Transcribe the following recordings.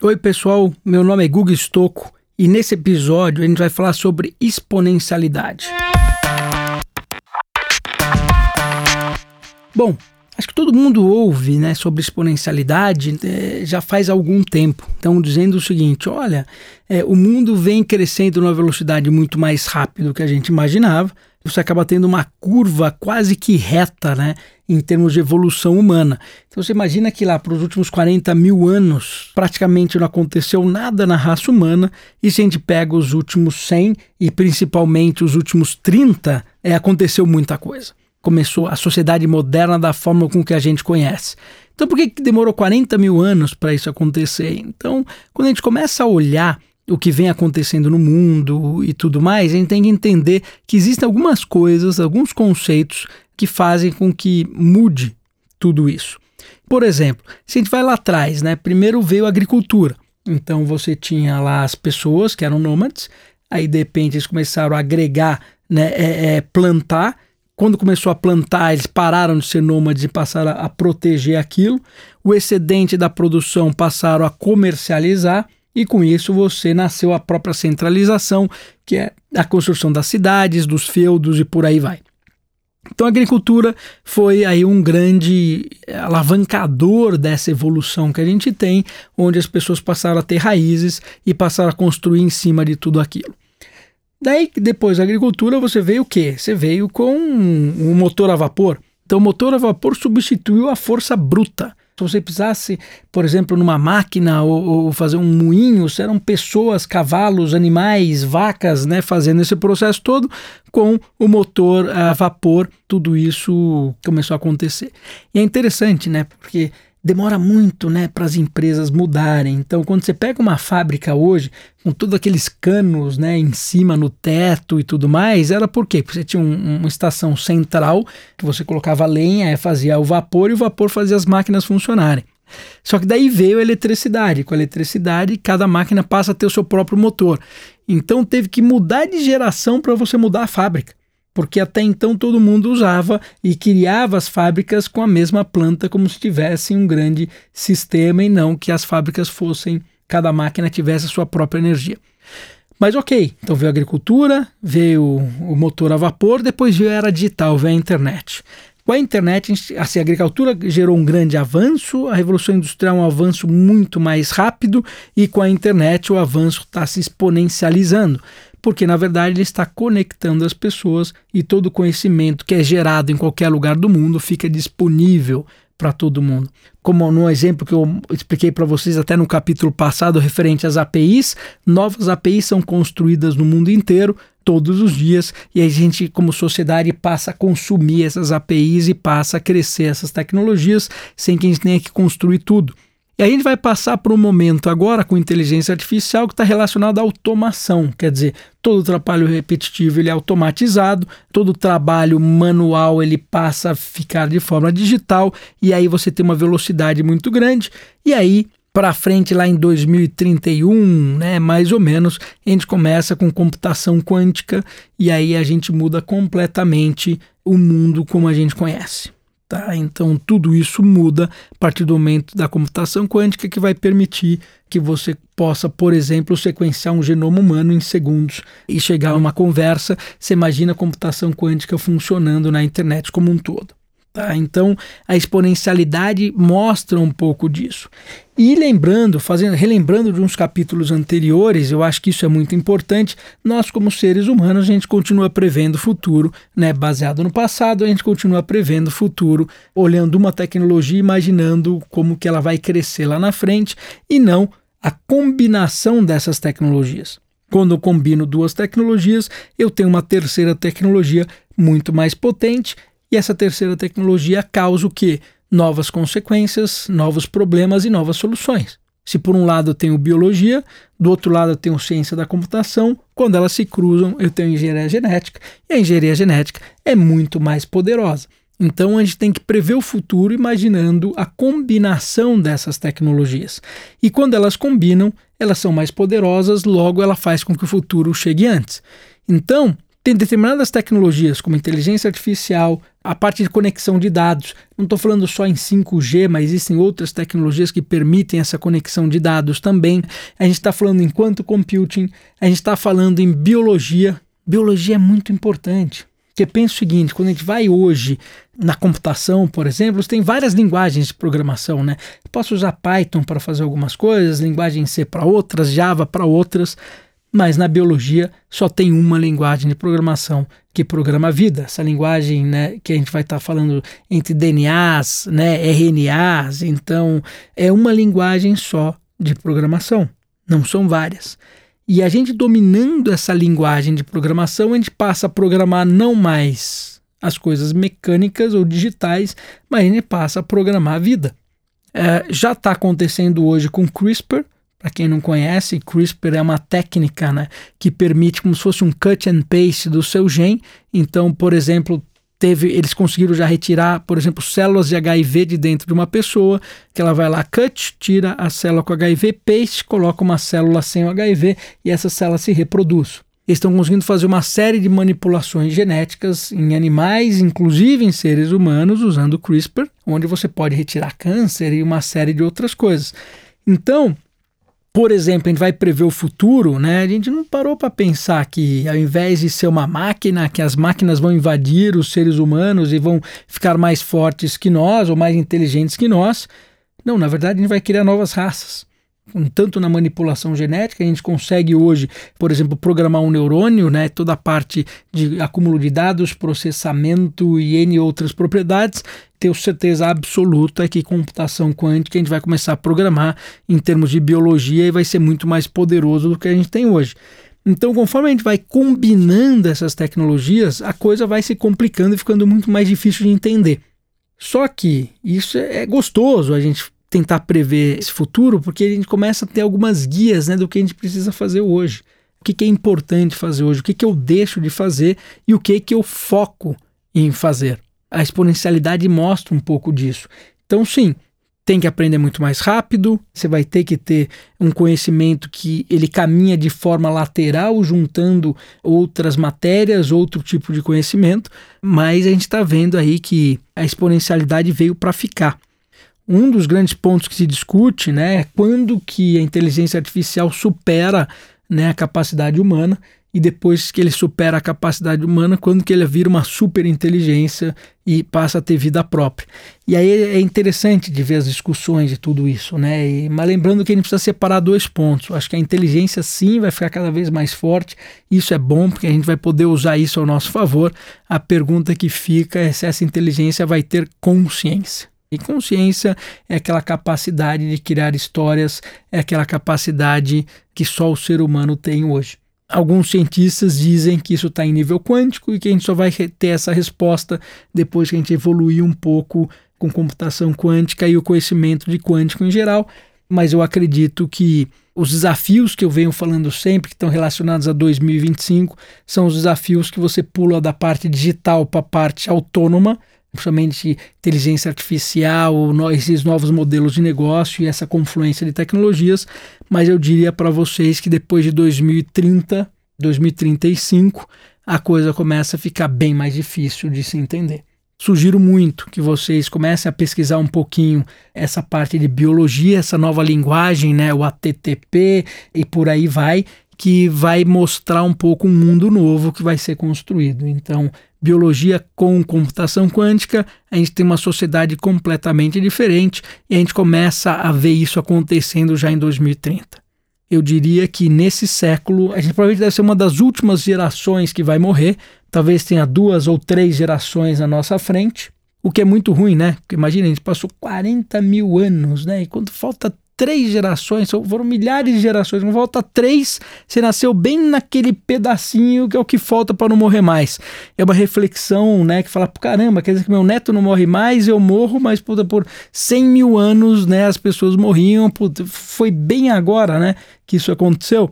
Oi, pessoal, meu nome é Guga Stocco e nesse episódio a gente vai falar sobre exponencialidade. Bom, acho que todo mundo ouve né, sobre exponencialidade é, já faz algum tempo. Então, dizendo o seguinte: olha, é, o mundo vem crescendo numa velocidade muito mais rápida do que a gente imaginava. Você acaba tendo uma curva quase que reta, né? em termos de evolução humana. Então você imagina que lá para os últimos 40 mil anos praticamente não aconteceu nada na raça humana, e se a gente pega os últimos 100 e principalmente os últimos 30, é, aconteceu muita coisa. Começou a sociedade moderna da forma com que a gente conhece. Então por que, que demorou 40 mil anos para isso acontecer? Então, quando a gente começa a olhar o que vem acontecendo no mundo e tudo mais, a gente tem que entender que existem algumas coisas, alguns conceitos que fazem com que mude tudo isso. Por exemplo, se a gente vai lá atrás, né? Primeiro veio a agricultura. Então você tinha lá as pessoas que eram nômades, aí de repente eles começaram a agregar, né, é, é, plantar. Quando começou a plantar, eles pararam de ser nômades e passaram a, proteger aquilo. O excedente da produção passaram a comercializar e com isso você nasceu a própria centralização, que é a construção das cidades, dos feudos e por aí vai. Então a agricultura foi aí um grande alavancador dessa evolução que a gente tem, onde as pessoas passaram a ter raízes e passaram a construir em cima de tudo aquilo. Daí, depois da agricultura, você veio o quê? Você veio com um motor a vapor. Então, o motor a vapor substituiu a força bruta. Se você precisasse, por exemplo, numa máquina ou, ou, fazer um moinho, eram pessoas, cavalos, animais, vacas, né, fazendo esse processo todo com o motor a vapor, tudo isso começou a acontecer. E é interessante, né, porque demora muito né, para as empresas mudarem. Então, quando você pega uma fábrica hoje, com todos aqueles canos né, em cima, no teto e tudo mais, era por quê? Porque você tinha um, uma estação central que você colocava lenha, fazia o vapor e o vapor fazia as máquinas funcionarem. Só que daí veio a eletricidade. Com a eletricidade, cada máquina passa a ter o seu próprio motor. Então teve que mudar de geração para você mudar a fábrica porque até então todo mundo usava e criava as fábricas com a mesma planta, como se tivesse um grande sistema e não que as fábricas fossem, cada máquina tivesse a sua própria energia. Mas ok, então veio a agricultura, veio o motor a vapor, depois veio a era digital, veio a internet. Com a internet, assim, a agricultura gerou um grande avanço, a revolução industrial é um avanço muito mais rápido e com a internet o avanço está se exponencializando porque na verdade ele está conectando as pessoas e todo o conhecimento que é gerado em qualquer lugar do mundo fica disponível para todo mundo. Como no exemplo que eu expliquei para vocês até no capítulo passado referente às APIs, novas APIs são construídas no mundo inteiro todos os dias e a gente como sociedade passa a consumir essas APIs e passa a crescer essas tecnologias sem que a gente tenha que construir tudo. E aí a gente vai passar por um momento agora com inteligência artificial que está relacionado à automação, quer dizer, todo trabalho repetitivo ele é automatizado, todo trabalho manual ele passa a ficar de forma digital e aí você tem uma velocidade muito grande e aí para frente lá em 2031, né, mais ou menos, a gente começa com computação quântica e aí a gente muda completamente o mundo como a gente conhece. Tá? Então, tudo isso muda a partir do momento da computação quântica que vai permitir que você possa, por exemplo, sequenciar um genoma humano em segundos e chegar a uma conversa. Você imagina a computação quântica funcionando na internet como um todo. Tá? Então, a exponencialidade mostra um pouco disso. E lembrando, fazendo, relembrando de uns capítulos anteriores, eu acho que isso é muito importante. Nós, como seres humanos, a gente continua prevendo o futuro, né? Baseado no passado, a gente continua prevendo o futuro, olhando uma tecnologia, imaginando como que ela vai crescer lá na frente, e não a combinação dessas tecnologias. Quando eu combino duas tecnologias, eu tenho uma terceira tecnologia muito mais potente e essa terceira tecnologia causa o quê? Novas consequências, novos problemas e novas soluções. Se por um lado eu tenho biologia, do outro lado eu tenho ciência da computação, quando elas se cruzam eu tenho engenharia genética, e a engenharia genética é muito mais poderosa. Então a gente tem que prever o futuro imaginando a combinação dessas tecnologias. E quando elas combinam, elas são mais poderosas, logo ela faz com que o futuro chegue antes. Então, tem determinadas tecnologias, como inteligência artificial, a parte de conexão de dados. Não estou falando só em 5G, mas existem outras tecnologias que permitem essa conexão de dados também. A gente está falando em quanto computing, a gente está falando em biologia. Biologia é muito importante. Porque pensa o seguinte, quando a gente vai hoje na computação, por exemplo, tem várias linguagens de programação, né? posso usar Python para fazer algumas coisas, linguagem C para outras, Java para outras, mas na biologia só tem uma linguagem de programação que programa a vida. Essa linguagem, né, que a gente vai estar tá falando entre DNAs, né, RNAs, então é uma linguagem só de programação, não são várias. E a gente dominando essa linguagem de programação, a gente passa a programar não mais as coisas mecânicas ou digitais, mas a gente passa a programar a vida. É, já está acontecendo hoje com CRISPR. Para quem não conhece, CRISPR é uma técnica né, que permite como se fosse um cut and paste do seu gene. Então, por exemplo, teve, eles conseguiram já retirar, por exemplo, células de HIV de dentro de uma pessoa, que ela vai lá, cut, tira a célula com HIV, paste, coloca uma célula sem o HIV e essa célula se reproduz. Eles estão conseguindo fazer uma série de manipulações genéticas em animais, inclusive em seres humanos, usando CRISPR, onde você pode retirar câncer e uma série de outras coisas. Então, por exemplo, a gente vai prever o futuro, né? A gente não parou para pensar que ao invés de ser uma máquina, que as máquinas vão invadir os seres humanos e vão ficar mais fortes que nós ou mais inteligentes que nós. Não, na verdade, a gente vai criar novas raças tanto na manipulação genética, a gente consegue hoje, por exemplo, programar um neurônio, né, toda a parte de acúmulo de dados, processamento e N outras propriedades, tenho certeza absoluta que computação quântica a gente vai começar a programar em termos de biologia e vai ser muito mais poderoso do que a gente tem hoje. Então, conforme a gente vai combinando essas tecnologias, a coisa vai se complicando e ficando muito mais difícil de entender. Só que isso é gostoso a gente tentar prever esse futuro, porque a gente começa a ter algumas guias né, do que a gente precisa fazer hoje. O que, que é importante fazer hoje, o que, que eu deixo de fazer e o que, que eu foco em fazer. A exponencialidade mostra um pouco disso. Então, sim, tem que aprender muito mais rápido, você vai ter que ter um conhecimento que ele caminha de forma lateral, juntando outras matérias, outro tipo de conhecimento, mas a gente está vendo aí que a exponencialidade veio para ficar um dos grandes pontos que se discute né, é quando que a inteligência artificial supera né, a capacidade humana e depois que ele supera a capacidade humana, quando que ele vira uma superinteligência e passa a ter vida própria. E aí é interessante de ver as discussões de tudo isso, né? E, mas lembrando que a gente precisa separar dois pontos. Acho que a inteligência sim vai ficar cada vez mais forte. Isso é bom porque a gente vai poder usar isso ao nosso favor. A pergunta que fica é se essa inteligência vai ter consciência. E consciência é aquela capacidade de criar histórias, é aquela capacidade que só o ser humano tem hoje. Alguns cientistas dizem que isso está em nível quântico e que a gente só vai ter essa resposta depois que a gente evoluir um pouco com computação quântica e o conhecimento de quântico em geral. Mas eu acredito que os desafios que eu venho falando sempre, que estão relacionados a 2025, são os desafios que você pula da parte digital para a parte autônoma principalmente inteligência artificial, esses novos modelos de negócio e essa confluência de tecnologias, mas eu diria para vocês que depois de 2030, 2035, a coisa começa a ficar bem mais difícil de se entender. Sugiro muito que vocês comecem a pesquisar um pouquinho essa parte de biologia, essa nova linguagem, né, o ATTP e por aí vai, que vai mostrar um pouco um mundo novo que vai ser construído. Então, biologia com computação quântica, a gente tem uma sociedade completamente diferente e a gente começa a ver isso acontecendo já em 2030. Eu diria que nesse século, a gente provavelmente deve ser uma das últimas gerações que vai morrer, talvez tenha duas ou três gerações à nossa frente, o que é muito ruim, né? Porque imagina, a gente passou 40 mil anos, né? E quando falta três gerações, foram milhares de gerações, não volta três, você nasceu bem naquele pedacinho que é o que falta para não morrer mais. É uma reflexão, né, que fala, caramba, quer dizer que meu neto não morre mais, eu morro, mas puta, por 100 mil anos, né, as pessoas morriam, puta, foi bem agora, né, que isso aconteceu.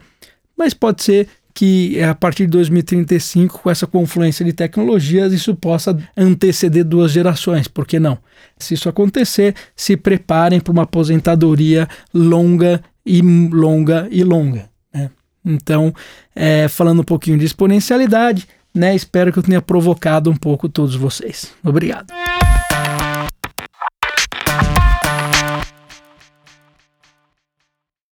Mas pode ser que a partir de 2035, com essa confluência de tecnologias, isso possa anteceder duas gerações, por que não? Se isso acontecer, se preparem para uma aposentadoria longa e longa e longa. Né? Então, é, falando um pouquinho de exponencialidade, né? Espero que eu tenha provocado um pouco todos vocês. Obrigado.